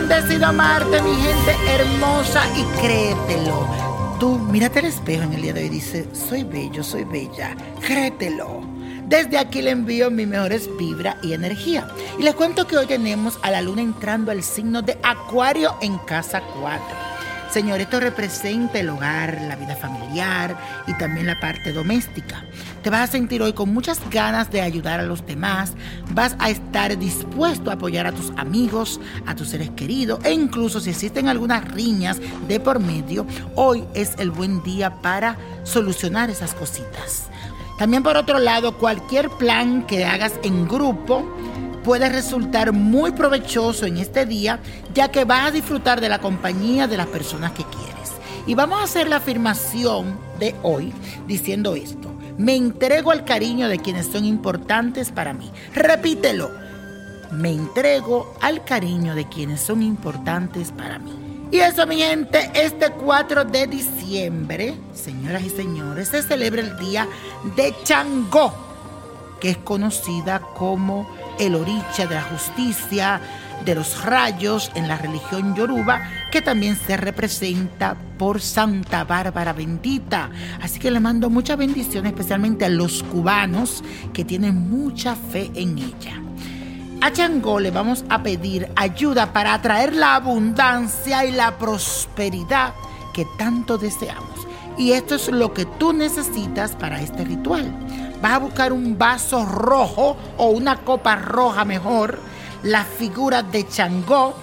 Bendecido Marte, mi gente hermosa, y créetelo. Tú mírate al espejo en el día de hoy y dice, soy bello, soy bella, créetelo. Desde aquí le envío mis mejores vibra y energía. Y les cuento que hoy tenemos a la luna entrando al signo de Acuario en casa 4. Señor, esto representa el hogar, la vida familiar y también la parte doméstica. Te vas a sentir hoy con muchas ganas de ayudar a los demás, vas a estar dispuesto a apoyar a tus amigos, a tus seres queridos e incluso si existen algunas riñas de por medio, hoy es el buen día para solucionar esas cositas. También por otro lado, cualquier plan que hagas en grupo, puede resultar muy provechoso en este día, ya que vas a disfrutar de la compañía de las personas que quieres. Y vamos a hacer la afirmación de hoy diciendo esto. Me entrego al cariño de quienes son importantes para mí. Repítelo. Me entrego al cariño de quienes son importantes para mí. Y eso, mi gente, este 4 de diciembre, señoras y señores, se celebra el Día de Changó, que es conocida como el oricha de la justicia, de los rayos en la religión yoruba, que también se representa por Santa Bárbara bendita. Así que le mando mucha bendición, especialmente a los cubanos que tienen mucha fe en ella. A Changó le vamos a pedir ayuda para atraer la abundancia y la prosperidad que tanto deseamos. Y esto es lo que tú necesitas para este ritual. Vas a buscar un vaso rojo o una copa roja mejor, la figura de Changó,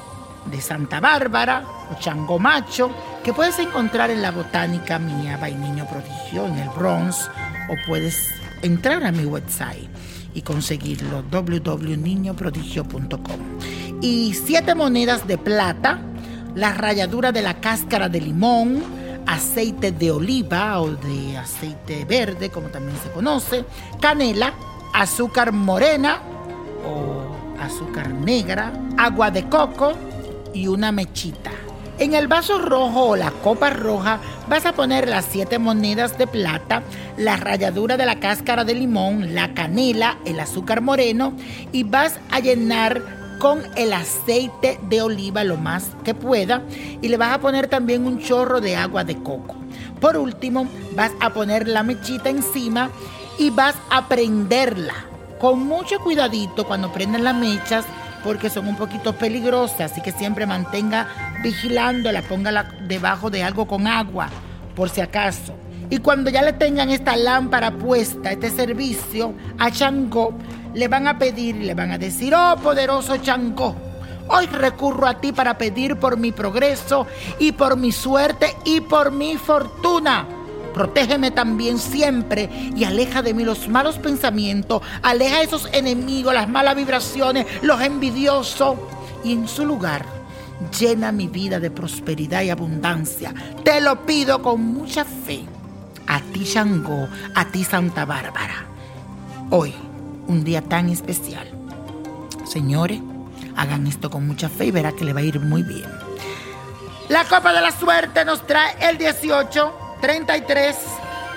de Santa Bárbara o Changó Macho, que puedes encontrar en la botánica mía, Niño Prodigio, en el Bronx, o puedes entrar a mi website y conseguirlo, www.niñoprodigio.com. Y siete monedas de plata, la ralladura de la cáscara de limón, aceite de oliva o de aceite verde, como también se conoce, canela, azúcar morena o azúcar negra, agua de coco y una mechita. En el vaso rojo o la copa roja vas a poner las siete monedas de plata, la ralladura de la cáscara de limón, la canela, el azúcar moreno y vas a llenar con el aceite de oliva lo más que pueda y le vas a poner también un chorro de agua de coco. Por último, vas a poner la mechita encima y vas a prenderla con mucho cuidadito cuando prendan las mechas porque son un poquito peligrosas, así que siempre mantenga vigilándola, póngala debajo de algo con agua por si acaso. Y cuando ya le tengan esta lámpara puesta, este servicio, a Changó le van a pedir y le van a decir, oh poderoso Changó, hoy recurro a ti para pedir por mi progreso y por mi suerte y por mi fortuna. Protégeme también siempre y aleja de mí los malos pensamientos, aleja a esos enemigos, las malas vibraciones, los envidiosos y en su lugar llena mi vida de prosperidad y abundancia. Te lo pido con mucha fe. A ti, Shango, a ti, Santa Bárbara. Hoy, un día tan especial. Señores, hagan esto con mucha fe y verá que le va a ir muy bien. La copa de la suerte nos trae el 18, 33,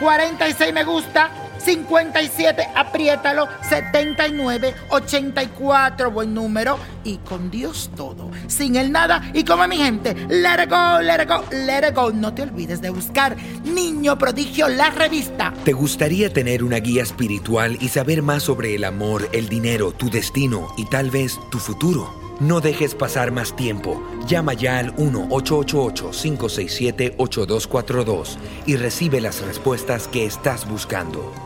46 me gusta, 57, apriétalo, 79, 84, buen número, y con Dios todo, sin el nada, y como mi gente, let it go, let it go, let it go. No te olvides de buscar Niño Prodigio, la revista. ¿Te gustaría tener una guía espiritual y saber más sobre el amor, el dinero, tu destino y tal vez tu futuro? No dejes pasar más tiempo. Llama ya al 1-888-567-8242 y recibe las respuestas que estás buscando.